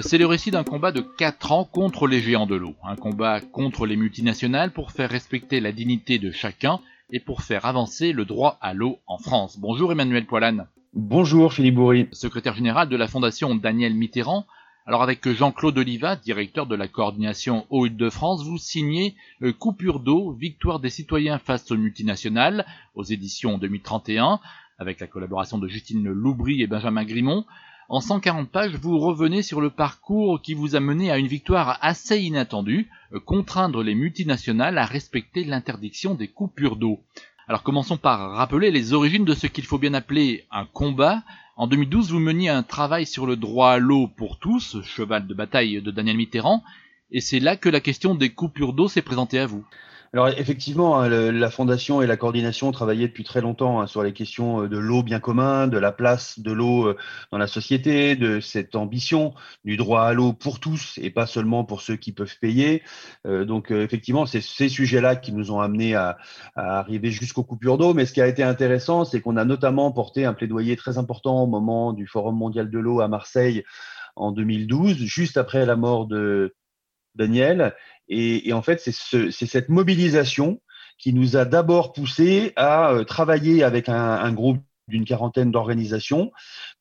C'est le récit d'un combat de 4 ans contre les géants de l'eau, un combat contre les multinationales pour faire respecter la dignité de chacun et pour faire avancer le droit à l'eau en France. Bonjour Emmanuel Poilane. Bonjour Philippe Bourri. Secrétaire général de la Fondation Daniel Mitterrand. Alors avec Jean-Claude Oliva, directeur de la coordination Eau de France, vous signez euh, Coupure d'eau, victoire des citoyens face aux multinationales aux éditions 2031, avec la collaboration de Justine Loubry et Benjamin Grimont. En 140 pages, vous revenez sur le parcours qui vous a mené à une victoire assez inattendue, euh, contraindre les multinationales à respecter l'interdiction des coupures d'eau. Alors commençons par rappeler les origines de ce qu'il faut bien appeler un combat. En 2012, vous meniez un travail sur le droit à l'eau pour tous, cheval de bataille de Daniel Mitterrand, et c'est là que la question des coupures d'eau s'est présentée à vous. Alors effectivement, hein, la fondation et la coordination travaillaient depuis très longtemps hein, sur les questions euh, de l'eau bien commun, de la place de l'eau euh, dans la société, de cette ambition du droit à l'eau pour tous et pas seulement pour ceux qui peuvent payer. Euh, donc effectivement, c'est ces sujets-là qui nous ont amenés à, à arriver jusqu'aux coupures d'eau. Mais ce qui a été intéressant, c'est qu'on a notamment porté un plaidoyer très important au moment du Forum mondial de l'eau à Marseille en 2012, juste après la mort de Daniel. Et, en fait, c'est cette mobilisation qui nous a d'abord poussé à euh, travailler avec un, groupe d'une quarantaine d'organisations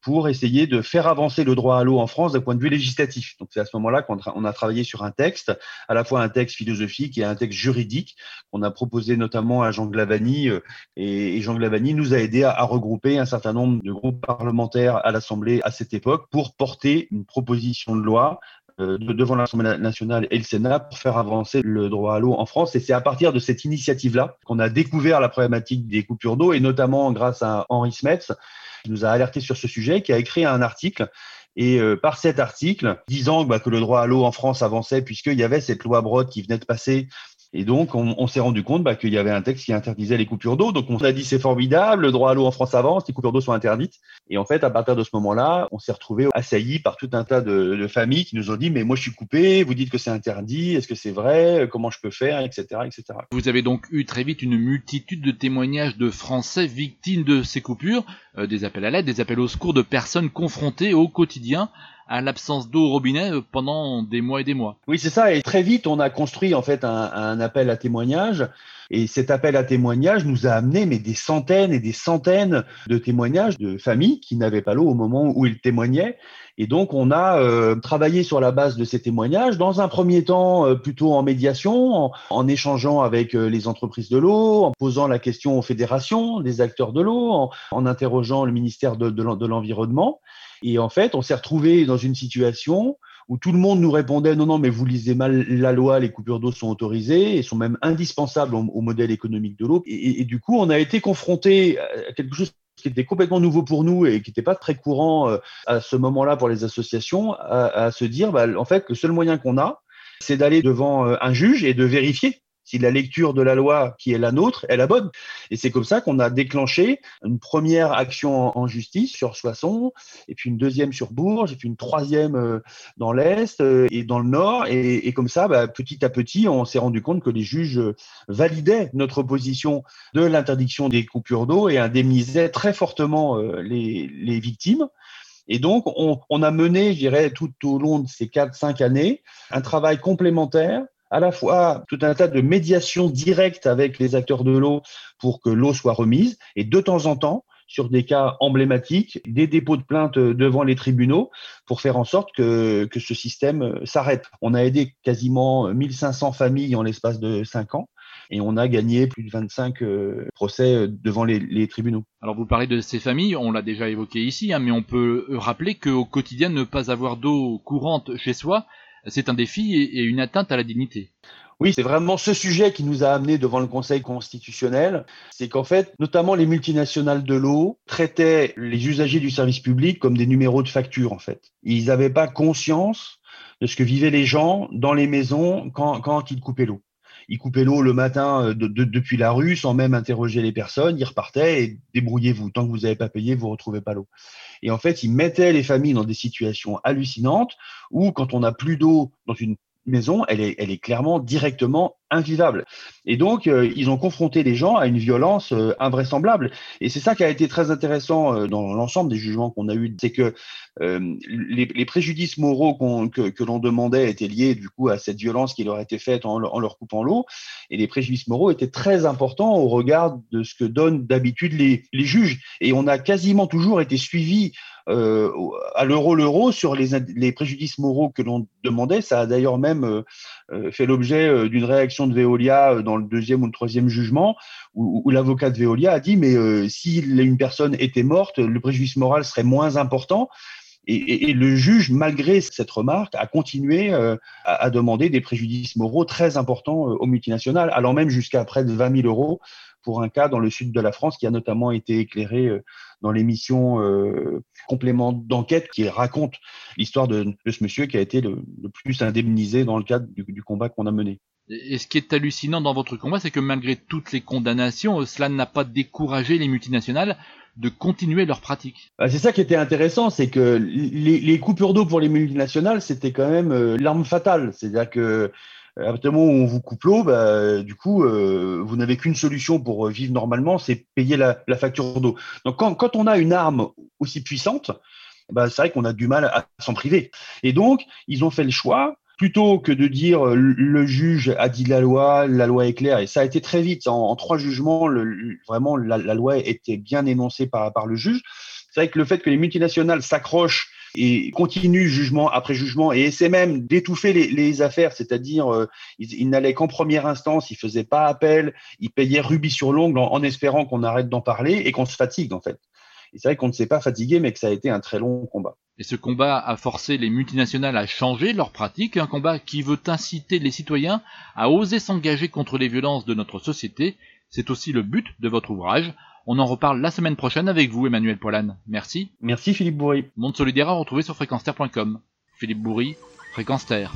pour essayer de faire avancer le droit à l'eau en France d'un point de vue législatif. Donc c'est à ce moment-là qu'on a travaillé sur un texte, à la fois un texte philosophique et un texte juridique qu'on a proposé notamment à Jean Glavani euh, et Jean Glavani nous a aidé à regrouper un certain nombre de groupes parlementaires à l'Assemblée à cette époque pour porter une proposition de loi euh, devant l'Assemblée nationale et le Sénat pour faire avancer le droit à l'eau en France. Et c'est à partir de cette initiative-là qu'on a découvert la problématique des coupures d'eau et notamment grâce à Henri Smets, qui nous a alerté sur ce sujet, qui a écrit un article et euh, par cet article, disant bah, que le droit à l'eau en France avançait puisqu'il y avait cette loi Broad qui venait de passer et donc, on, s'est rendu compte bah, qu'il y avait un texte qui interdisait les coupures d'eau. Donc, on a dit c'est formidable, le droit à l'eau en France avance, les coupures d'eau sont interdites. Et en fait, à partir de ce moment-là, on s'est retrouvé assailli par tout un tas de, familles qui nous ont dit mais moi je suis coupé, vous dites que c'est interdit, est-ce que c'est vrai, comment je peux faire, etc., etc. Vous avez donc eu très vite une multitude de témoignages de Français victimes de ces coupures, euh, des appels à l'aide, des appels au secours de personnes confrontées au quotidien à l'absence d'eau au robinet euh, pendant des mois et des mois. Oui, c'est ça. Et très vite, on a construit en fait un, appel à témoignage. Et cet appel à témoignage nous a amené mais des centaines et des centaines de témoignages de familles qui n'avaient pas l'eau au moment où ils témoignaient. Et donc, on a euh, travaillé sur la base de ces témoignages, dans un premier temps euh, plutôt en médiation, en, échangeant avec les entreprises de l'eau, en posant la question aux fédérations, des acteurs de l'eau, en, interrogeant le ministère de l'Environnement. Et en fait, on s'est retrouvé dans une situation où tout le monde nous répondait non, non, mais vous lisez mal la loi, les coupures d'eau sont autorisées et sont même indispensables au, modèle économique de l'eau. Et, du coup, on a été confronté à quelque chose qui était complètement nouveau pour nous et qui n'était pas très courant euh, à ce moment-là pour les associations, à, se dire, bah, en fait, le seul moyen qu'on a, c'est d'aller devant euh, un juge et de vérifier si la lecture de la loi qui est la nôtre est la bonne. Et c'est comme ça qu'on a déclenché une première action en, justice sur Soissons, et puis une deuxième sur Bourges, et puis une troisième euh, dans l'Est euh, et dans le Nord. Et, comme ça, bah, petit à petit, on s'est rendu compte que les juges validaient notre position de l'interdiction des coupures d'eau et indemnisaient très fortement euh, les, les victimes. Et donc, on, on, a mené, je dirais, tout au long de ces 4-5 années, un travail complémentaire à la fois tout un tas de médiations directes avec les acteurs de l'eau pour que l'eau soit remise, et de temps en temps, sur des cas emblématiques, des dépôts de plainte devant les tribunaux pour faire en sorte que, que ce système s'arrête. On a aidé quasiment 1500 familles en l'espace de 5 ans et on a gagné plus de 25 euh, procès devant les, les, tribunaux. Alors vous parlez de ces familles, on l'a déjà évoqué ici, hein, mais on peut rappeler qu'au quotidien, ne pas avoir d'eau courante chez soi, c'est un défi et une atteinte à la dignité. Oui, c'est vraiment ce sujet qui nous a amené devant le Conseil constitutionnel. C'est qu'en fait, notamment les multinationales de l'eau traitaient les usagers du service public comme des numéros de facture, en fait. Ils n'avaient pas conscience de ce que vivaient les gens dans les maisons quand, quand ils coupaient l'eau. Ils coupaient l'eau le matin euh, depuis la rue sans même interroger les personnes. Ils repartaient et débrouillez-vous. Tant que vous n'avez pas payé, vous ne retrouvez pas l'eau. Et en fait, ils mettaient les familles dans des situations hallucinantes où, quand on n'a plus d'eau dans une maison, elle est, elle est clairement directement invivable. Et donc, euh, ils ont confronté les gens à une violence euh, invraisemblable. Et c'est ça qui a été très intéressant euh, dans l'ensemble des jugements qu'on a eus, c'est que les, préjudices moraux que, l'on demandait étaient liés du coup à cette violence qui leur était faite en, leur coupant l'eau, et les préjudices moraux étaient très importants au regard de ce que donnent d'habitude les, juges. Et on a quasiment toujours été suivi à l'euro l'euro sur les, préjudices moraux que l'on demandait. Ça a d'ailleurs même fait l'objet d'une réaction de Veolia dans le deuxième ou le troisième jugement, où, l'avocat de Veolia a dit mais si une personne était morte, le préjudice moral serait moins important. Et, le juge, malgré cette remarque, a continué à, à, demander des préjudices moraux très importants aux multinationales, allant même jusqu'à près de 20 000 euros pour un cas dans le sud de la France qui a notamment été éclairé euh, dans l'émission euh, Complément d'enquête qui raconte l'histoire de, ce monsieur qui a été le, plus indemnisé dans le cadre du, combat qu'on a mené. Et ce qui est hallucinant dans votre combat, c'est que malgré toutes les condamnations, cela n'a pas découragé les multinationales de continuer leur pratique. Bah, c'est ça qui était intéressant, c'est que les, coupures d'eau pour les multinationales, c'était quand même euh, l'arme fatale. C'est-à-dire que à partir du moment où on vous coupe l'eau, bah, du coup, euh, vous n'avez qu'une solution pour vivre normalement, c'est payer la, facture d'eau. Donc, quand, on a une arme aussi puissante, bah, c'est vrai qu'on a du mal à s'en priver. Et donc, ils ont fait le choix, plutôt que de dire le juge a dit la loi, la loi est claire, et ça a été très vite. En, trois jugements, vraiment, la, loi était bien énoncée par, le juge. C'est vrai que le fait que les multinationales s'accrochent et continue jugement après jugement et essaie même d'étouffer les, affaires, c'est-à-dire euh, il, n'allait qu'en première instance, il faisait pas appel, il payait rubis sur l'ongle en, espérant qu'on arrête d'en parler et qu'on se fatigue en fait. Et c'est vrai qu'on ne s'est pas fatigué, mais que ça a été un très long combat. Et ce combat a forcé les multinationales à changer leurs pratiques, un combat qui veut inciter les citoyens à oser s'engager contre les violences de notre société. C'est aussi le but de votre ouvrage. On en reparle la semaine prochaine avec vous, Emmanuel Poilane. Merci. Merci Philippe Bourri. Monde solidaire à retrouver sur fréquenster.com. Philippe Bourri, Fréquence Terre.